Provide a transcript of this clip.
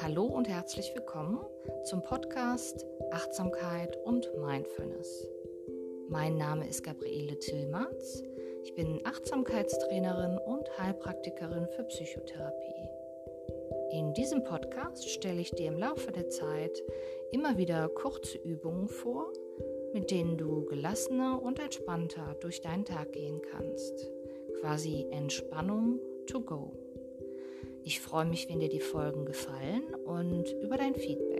Hallo und herzlich willkommen zum Podcast Achtsamkeit und Mindfulness. Mein Name ist Gabriele Tillmans. Ich bin Achtsamkeitstrainerin und Heilpraktikerin für Psychotherapie. In diesem Podcast stelle ich dir im Laufe der Zeit immer wieder kurze Übungen vor, mit denen du gelassener und entspannter durch deinen Tag gehen kannst. Quasi Entspannung to go. Ich freue mich, wenn dir die Folgen gefallen und über dein Feedback.